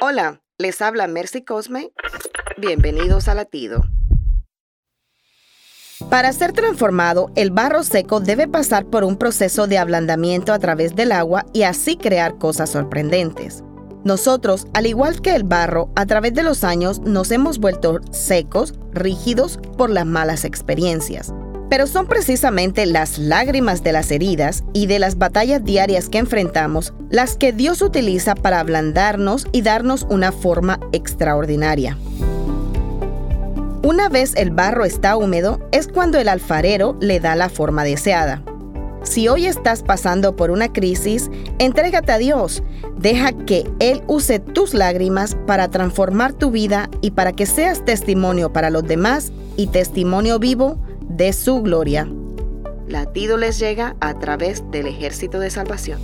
Hola, les habla Mercy Cosme. Bienvenidos a Latido. Para ser transformado, el barro seco debe pasar por un proceso de ablandamiento a través del agua y así crear cosas sorprendentes. Nosotros, al igual que el barro, a través de los años nos hemos vuelto secos, rígidos por las malas experiencias. Pero son precisamente las lágrimas de las heridas y de las batallas diarias que enfrentamos las que Dios utiliza para ablandarnos y darnos una forma extraordinaria. Una vez el barro está húmedo es cuando el alfarero le da la forma deseada. Si hoy estás pasando por una crisis, entrégate a Dios. Deja que Él use tus lágrimas para transformar tu vida y para que seas testimonio para los demás y testimonio vivo de su gloria. Latido les llega a través del ejército de salvación.